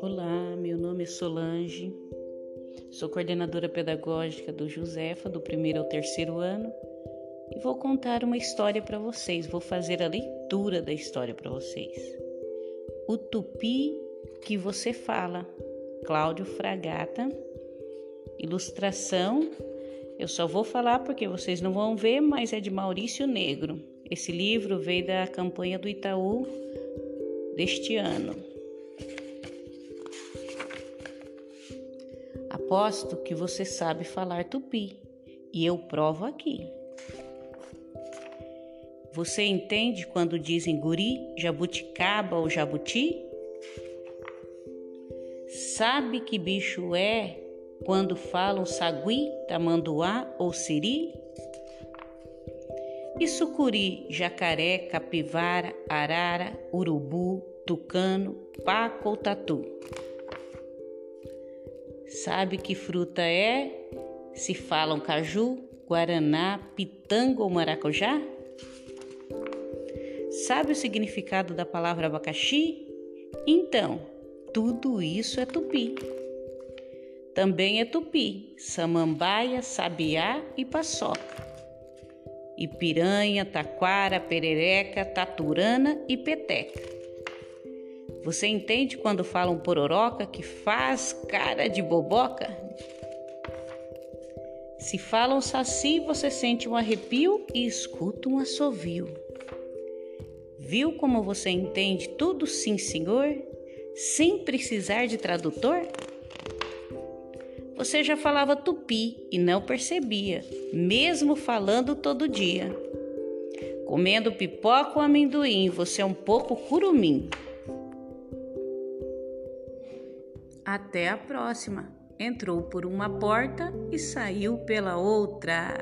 Olá, meu nome é Solange, sou coordenadora pedagógica do Josefa, do primeiro ao terceiro ano, e vou contar uma história para vocês, vou fazer a leitura da história para vocês. O tupi que você fala, Cláudio Fragata, ilustração eu só vou falar porque vocês não vão ver, mas é de Maurício Negro. Esse livro veio da campanha do Itaú deste ano. Aposto que você sabe falar tupi e eu provo aqui. Você entende quando dizem guri, jabuticaba ou jabuti? Sabe que bicho é quando falam sagui, tamanduá ou siri? E sucuri, jacaré, capivara, arara, urubu, tucano, paco ou tatu? Sabe que fruta é? Se falam caju, guaraná, pitanga ou maracujá? Sabe o significado da palavra abacaxi? Então, tudo isso é tupi. Também é tupi, samambaia, sabiá e paçoca. E piranha, taquara, perereca, taturana e peteca. Você entende quando falam pororoca que faz cara de boboca? Se falam saci, você sente um arrepio e escuta um assovio. Viu como você entende tudo, sim, senhor? Sem precisar de tradutor? Você já falava tupi e não percebia, mesmo falando todo dia. Comendo pipoca ou amendoim, você é um pouco curumim. Até a próxima. Entrou por uma porta e saiu pela outra.